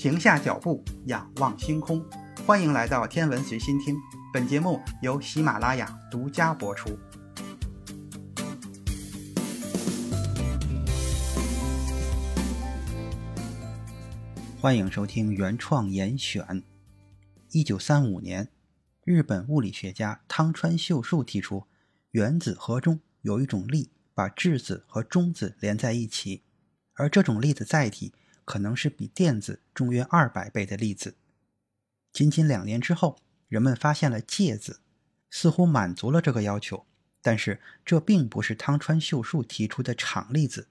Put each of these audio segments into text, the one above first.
停下脚步，仰望星空。欢迎来到天文随心听，本节目由喜马拉雅独家播出。欢迎收听原创严选。一九三五年，日本物理学家汤川秀树提出，原子核中有一种力把质子和中子连在一起，而这种力的载体可能是比电子重约二百倍的粒子。仅仅两年之后，人们发现了介子，似乎满足了这个要求。但是这并不是汤川秀树提出的场粒子。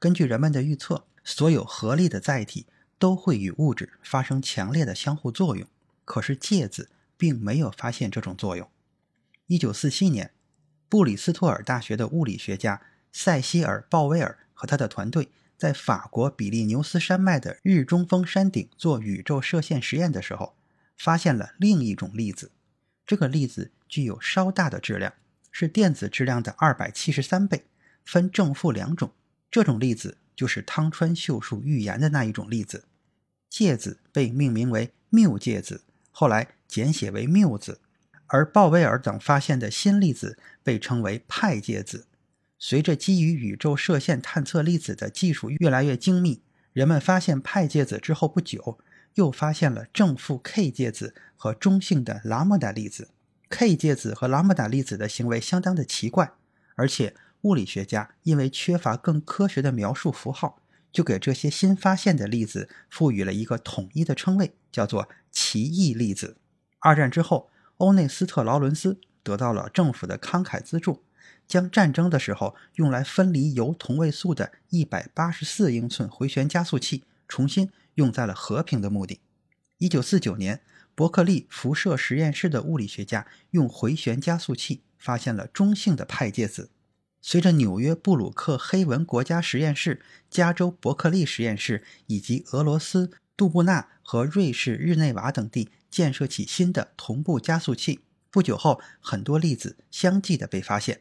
根据人们的预测，所有合力的载体都会与物质发生强烈的相互作用。可是介子并没有发现这种作用。一九四七年，布里斯托尔大学的物理学家塞西尔·鲍威尔和他的团队在法国比利牛斯山脉的日中峰山顶做宇宙射线实验的时候，发现了另一种粒子。这个粒子具有稍大的质量。是电子质量的二百七十三倍，分正负两种。这种粒子就是汤川秀树预言的那一种粒子。介子被命名为缪介子，后来简写为缪子。而鲍威尔等发现的新粒子被称为派介子。随着基于宇宙射线探测粒子的技术越来越精密，人们发现派介子之后不久，又发现了正负 K 介子和中性的拉莫达粒子。K 介子和拉姆达粒子的行为相当的奇怪，而且物理学家因为缺乏更科学的描述符号，就给这些新发现的粒子赋予了一个统一的称谓，叫做奇异粒子。二战之后，欧内斯特·劳伦斯得到了政府的慷慨资助，将战争的时候用来分离铀同位素的184英寸回旋加速器，重新用在了和平的目的。1949年。伯克利辐射实验室的物理学家用回旋加速器发现了中性的派介子。随着纽约布鲁克黑文国家实验室、加州伯克利实验室以及俄罗斯杜布纳和瑞士日内瓦等地建设起新的同步加速器，不久后，很多粒子相继的被发现。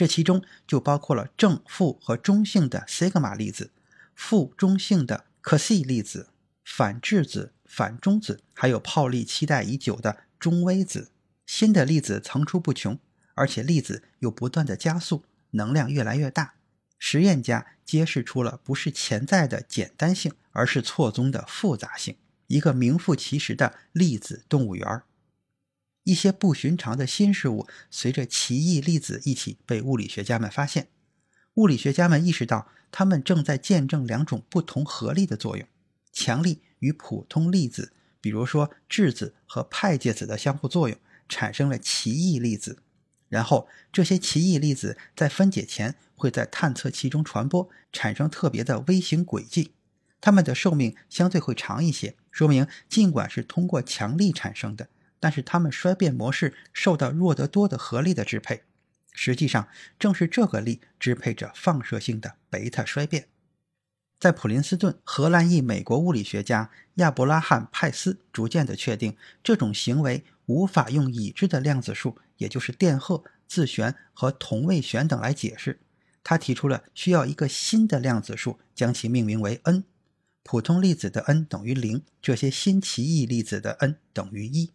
这其中就包括了正负和中性的西格玛粒子、负中性的可西粒子、反质子。反中子还有泡利期待已久的中微子，新的粒子层出不穷，而且粒子又不断的加速，能量越来越大。实验家揭示出了不是潜在的简单性，而是错综的复杂性，一个名副其实的粒子动物园儿。一些不寻常的新事物随着奇异粒子一起被物理学家们发现。物理学家们意识到，他们正在见证两种不同合力的作用：强力。与普通粒子，比如说质子和派介子的相互作用，产生了奇异粒子。然后这些奇异粒子在分解前会在探测器中传播，产生特别的微型轨迹。它们的寿命相对会长一些，说明尽管是通过强力产生的，但是它们衰变模式受到弱得多的合力的支配。实际上，正是这个力支配着放射性的贝塔衰变。在普林斯顿，荷兰裔美国物理学家亚伯拉罕·派斯逐渐地确定，这种行为无法用已知的量子数，也就是电荷、自旋和同位旋等来解释。他提出了需要一个新的量子数，将其命名为 n。普通粒子的 n 等于零，这些新奇异粒子的 n 等于一。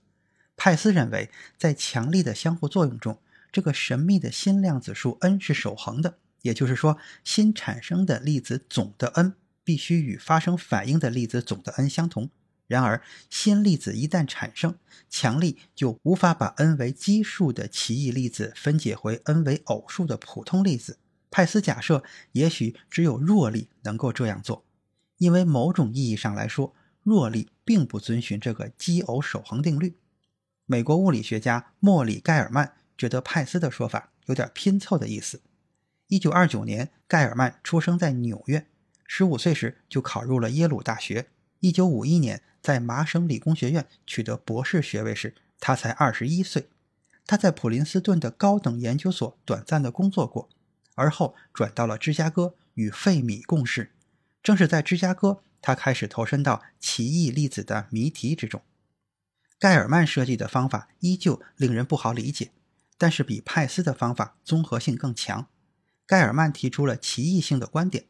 派斯认为，在强力的相互作用中，这个神秘的新量子数 n 是守恒的。也就是说，新产生的粒子总的 n 必须与发生反应的粒子总的 n 相同。然而，新粒子一旦产生，强力就无法把 n 为奇数的奇异粒子分解回 n 为偶数的普通粒子。派斯假设，也许只有弱力能够这样做，因为某种意义上来说，弱力并不遵循这个奇偶守恒定律。美国物理学家莫里·盖尔曼觉得派斯的说法有点拼凑的意思。一九二九年，盖尔曼出生在纽约。十五岁时就考入了耶鲁大学。一九五一年，在麻省理工学院取得博士学位时，他才二十一岁。他在普林斯顿的高等研究所短暂的工作过，而后转到了芝加哥与费米共事。正是在芝加哥，他开始投身到奇异粒子的谜题之中。盖尔曼设计的方法依旧令人不好理解，但是比派斯的方法综合性更强。盖尔曼提出了奇异性的观点，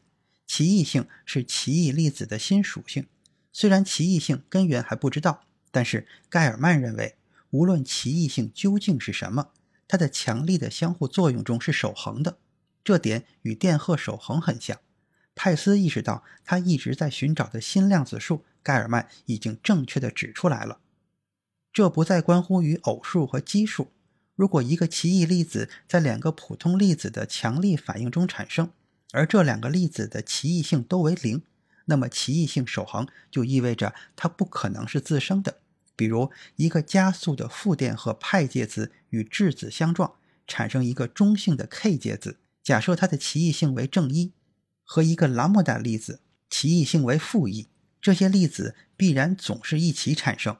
奇异性是奇异粒子的新属性。虽然奇异性根源还不知道，但是盖尔曼认为，无论奇异性究竟是什么，它的强力的相互作用中是守恒的。这点与电荷守恒很像。派斯意识到，他一直在寻找的新量子数，盖尔曼已经正确的指出来了。这不再关乎于偶数和奇数。如果一个奇异粒子在两个普通粒子的强力反应中产生，而这两个粒子的奇异性都为零，那么奇异性守恒就意味着它不可能是自生的。比如，一个加速的负电荷派介子与质子相撞，产生一个中性的 K 介子，假设它的奇异性为正一，和一个拉姆达粒子奇异性为负一，这些粒子必然总是一起产生。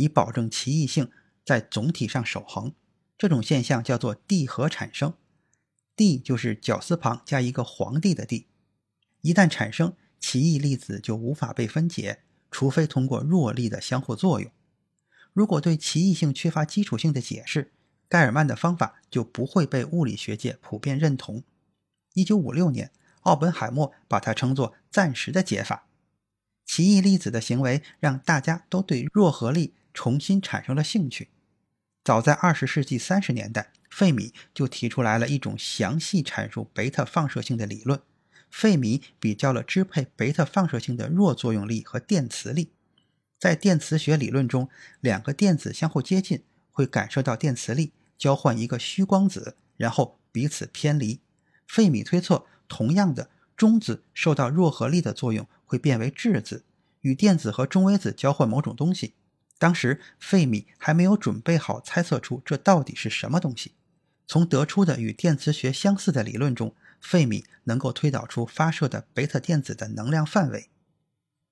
以保证奇异性在总体上守恒，这种现象叫做地核产生。地就是绞丝旁加一个皇帝的地。一旦产生，奇异粒子就无法被分解，除非通过弱力的相互作用。如果对奇异性缺乏基础性的解释，盖尔曼的方法就不会被物理学界普遍认同。一九五六年，奥本海默把它称作暂时的解法。奇异粒子的行为让大家都对弱合力。重新产生了兴趣。早在二十世纪三十年代，费米就提出来了一种详细阐述贝塔放射性的理论。费米比较了支配贝塔放射性的弱作用力和电磁力。在电磁学理论中，两个电子相互接近会感受到电磁力，交换一个虚光子，然后彼此偏离。费米推测，同样的中子受到弱合力的作用会变为质子，与电子和中微子交换某种东西。当时费米还没有准备好猜测出这到底是什么东西。从得出的与电磁学相似的理论中，费米能够推导出发射的贝塔电子的能量范围。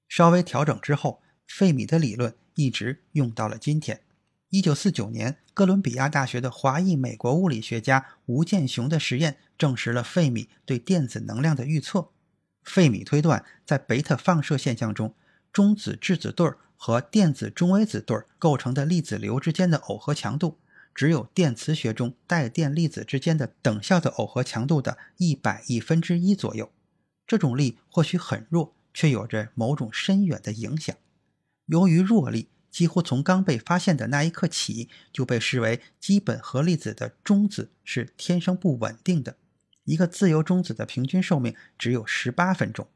稍微调整之后，费米的理论一直用到了今天。一九四九年，哥伦比亚大学的华裔美国物理学家吴健雄的实验证实了费米对电子能量的预测。费米推断，在贝塔放射现象中，中子质子对儿。和电子中微子对构成的粒子流之间的耦合强度，只有电磁学中带电粒子之间的等效的耦合强度的一百亿分之一左右。这种力或许很弱，却有着某种深远的影响。由于弱力几乎从刚被发现的那一刻起就被视为基本核粒子的中子是天生不稳定的。一个自由中子的平均寿命只有十八分钟。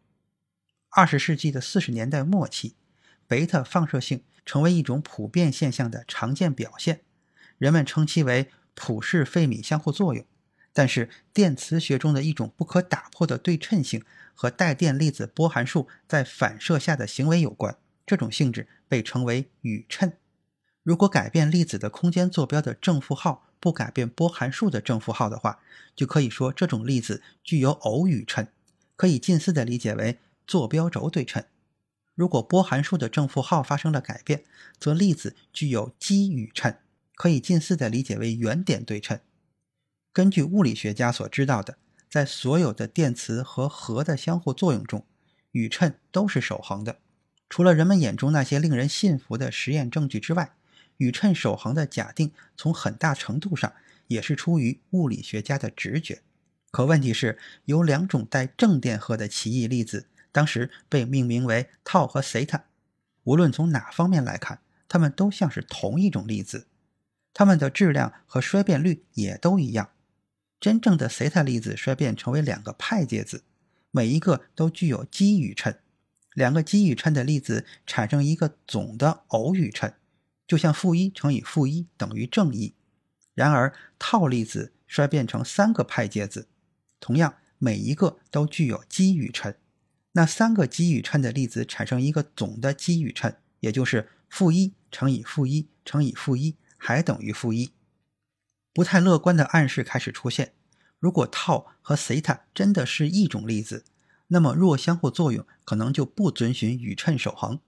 二十世纪的四十年代末期。贝塔放射性成为一种普遍现象的常见表现，人们称其为普氏费米相互作用。但是，电磁学中的一种不可打破的对称性和带电粒子波函数在反射下的行为有关，这种性质被称为宇称。如果改变粒子的空间坐标的正负号，不改变波函数的正负号的话，就可以说这种粒子具有偶宇称，可以近似的理解为坐标轴对称。如果波函数的正负号发生了改变，则粒子具有奇宇称，可以近似的理解为原点对称。根据物理学家所知道的，在所有的电磁和核的相互作用中，宇称都是守恒的。除了人们眼中那些令人信服的实验证据之外，宇称守恒的假定从很大程度上也是出于物理学家的直觉。可问题是，有两种带正电荷的奇异粒子。当时被命名为套和西塔，无论从哪方面来看，它们都像是同一种粒子，它们的质量和衰变率也都一样。真正的西塔粒子衰变成为两个派介子，每一个都具有奇宇称。两个奇宇称的粒子产生一个总的偶宇称，就像负一乘以负一等于正一。然而套粒子衰变成三个派介子，同样每一个都具有奇宇称。那三个奇宇称的粒子产生一个总的奇宇称，也就是负一乘以负一乘以负一还等于负一。不太乐观的暗示开始出现：如果套和西塔真的是一种粒子，那么弱相互作用可能就不遵循宇称守恒。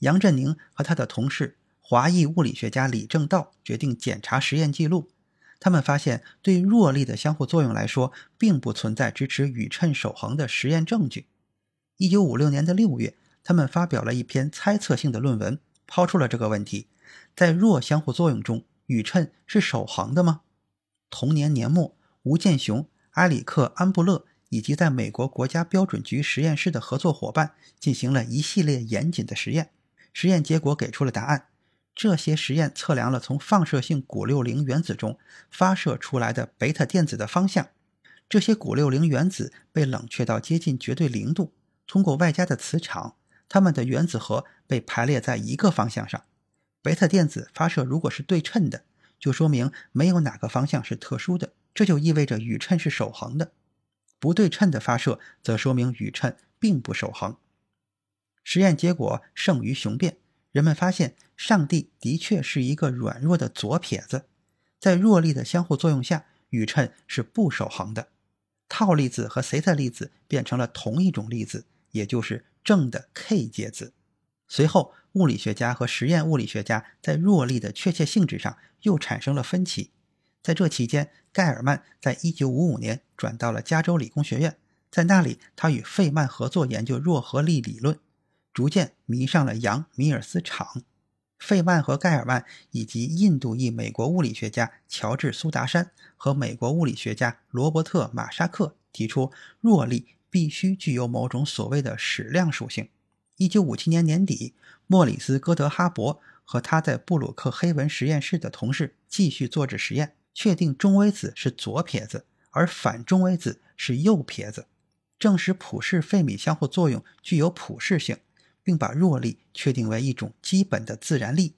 杨振宁和他的同事华裔物理学家李政道决定检查实验记录，他们发现对弱力的相互作用来说，并不存在支持宇称守恒的实验证据。一九五六年的六月，他们发表了一篇猜测性的论文，抛出了这个问题：在弱相互作用中，宇称是守恒的吗？同年年末，吴健雄、埃里克·安布勒以及在美国国家标准局实验室的合作伙伴进行了一系列严谨的实验，实验结果给出了答案。这些实验测量了从放射性钴六零原子中发射出来的贝塔电子的方向。这些钴六零原子被冷却到接近绝对零度，通过外加的磁场，它们的原子核被排列在一个方向上。贝塔电子发射如果是对称的，就说明没有哪个方向是特殊的，这就意味着宇称是守恒的。不对称的发射则说明宇称并不守恒。实验结果胜于雄辩，人们发现上帝的确是一个软弱的左撇子，在弱力的相互作用下，宇称是不守恒的。套粒子和西塔粒子变成了同一种粒子，也就是正的 K 介子。随后，物理学家和实验物理学家在弱力的确切性质上又产生了分歧。在这期间，盖尔曼在1955年转到了加州理工学院，在那里，他与费曼合作研究弱合力理论。逐渐迷上了杨米尔斯场，费曼和盖尔曼以及印度裔美国物理学家乔治苏达山和美国物理学家罗伯特马沙克提出，弱力必须具有某种所谓的矢量属性。一九五七年年底，莫里斯戈德哈伯和他在布鲁克黑文实验室的同事继续做着实验，确定中微子是左撇子，而反中微子是右撇子，证实普氏费米相互作用具有普适性。并把弱力确定为一种基本的自然力。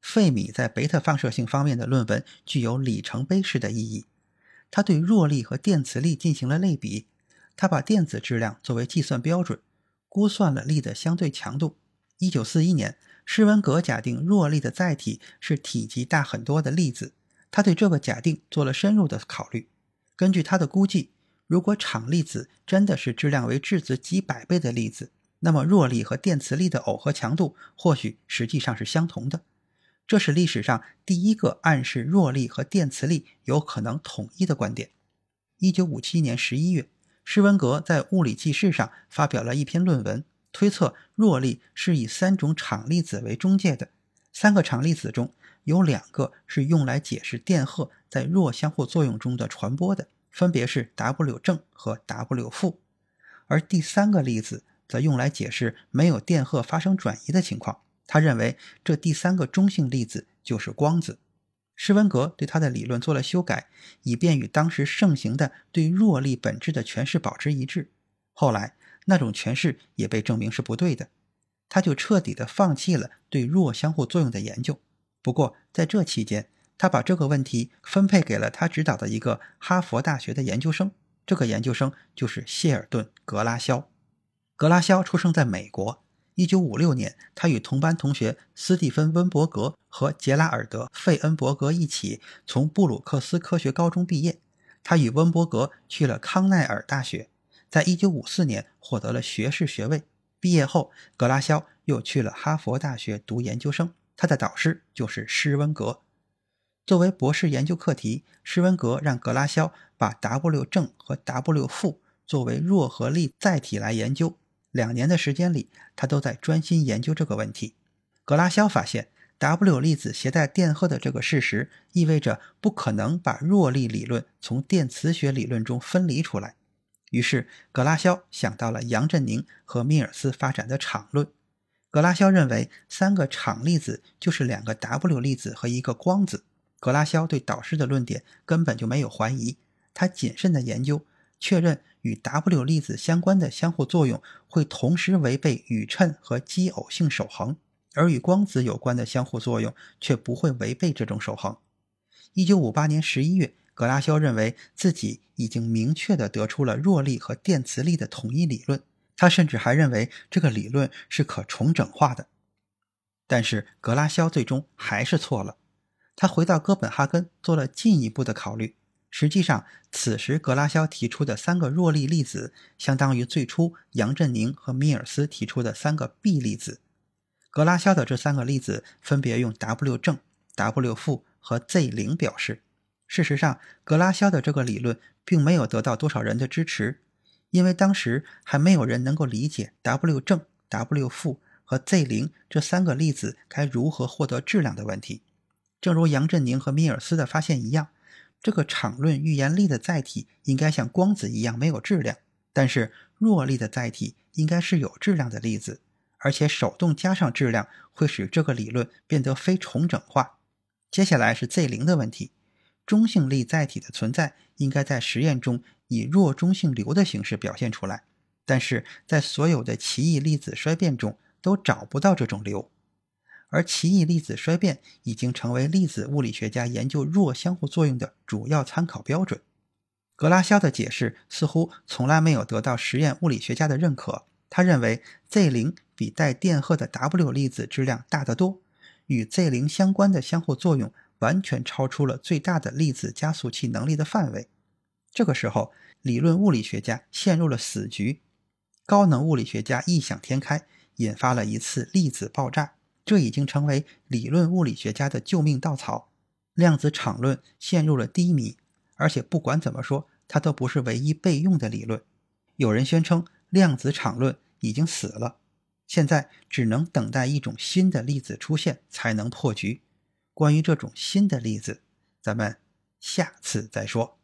费米在贝塔放射性方面的论文具有里程碑式的意义。他对弱力和电磁力进行了类比，他把电子质量作为计算标准，估算了力的相对强度。一九四一年，施文格假定弱力的载体是体积大很多的粒子。他对这个假定做了深入的考虑。根据他的估计，如果场粒子真的是质量为质子几百倍的粒子，那么弱力和电磁力的耦合强度或许实际上是相同的，这是历史上第一个暗示弱力和电磁力有可能统一的观点。一九五七年十一月，施文格在《物理纪事》上发表了一篇论文，推测弱力是以三种场粒子为中介的，三个场粒子中有两个是用来解释电荷在弱相互作用中的传播的，分别是 W 正和 W 负，而第三个粒子。则用来解释没有电荷发生转移的情况。他认为这第三个中性粒子就是光子。施文格对他的理论做了修改，以便与当时盛行的对弱力本质的诠释保持一致。后来那种诠释也被证明是不对的，他就彻底的放弃了对弱相互作用的研究。不过在这期间，他把这个问题分配给了他指导的一个哈佛大学的研究生，这个研究生就是谢尔顿·格拉肖。格拉肖出生在美国。1956年，他与同班同学斯蒂芬·温伯格和杰拉尔德·费恩伯格一起从布鲁克斯科学高中毕业。他与温伯格去了康奈尔大学，在1954年获得了学士学位。毕业后，格拉肖又去了哈佛大学读研究生。他的导师就是施温格。作为博士研究课题，施温格让格拉肖把 W 正和 W 负作为弱合力载体来研究。两年的时间里，他都在专心研究这个问题。格拉肖发现，W 粒子携带电荷的这个事实，意味着不可能把弱力理论从电磁学理论中分离出来。于是，格拉肖想到了杨振宁和米尔斯发展的场论。格拉肖认为，三个场粒子就是两个 W 粒子和一个光子。格拉肖对导师的论点根本就没有怀疑，他谨慎的研究。确认与 W 粒子相关的相互作用会同时违背宇称和奇偶性守恒，而与光子有关的相互作用却不会违背这种守恒。一九五八年十一月，格拉肖认为自己已经明确地得出了弱力和电磁力的统一理论，他甚至还认为这个理论是可重整化的。但是格拉肖最终还是错了，他回到哥本哈根做了进一步的考虑。实际上，此时格拉肖提出的三个弱力粒子，相当于最初杨振宁和米尔斯提出的三个 B 粒子。格拉肖的这三个粒子分别用 W 正、W 负和 Z 零表示。事实上，格拉肖的这个理论并没有得到多少人的支持，因为当时还没有人能够理解 W 正、W 负和 Z 零这三个粒子该如何获得质量的问题。正如杨振宁和米尔斯的发现一样。这个场论预言力的载体应该像光子一样没有质量，但是弱力的载体应该是有质量的粒子，而且手动加上质量会使这个理论变得非重整化。接下来是 Z 零的问题，中性粒载体的存在应该在实验中以弱中性流的形式表现出来，但是在所有的奇异粒子衰变中都找不到这种流，而奇异粒子衰变已经成为粒子物理学家研究弱相互作用的主要参考标准。格拉肖的解释似乎从来没有得到实验物理学家的认可。他认为 Z 零比带电荷的 W 粒子质量大得多，与 Z 零相关的相互作用完全超出了最大的粒子加速器能力的范围。这个时候，理论物理学家陷入了死局。高能物理学家异想天开，引发了一次粒子爆炸，这已经成为理论物理学家的救命稻草。量子场论陷入了低迷，而且不管怎么说，它都不是唯一备用的理论。有人宣称量子场论。已经死了，现在只能等待一种新的粒子出现才能破局。关于这种新的粒子，咱们下次再说。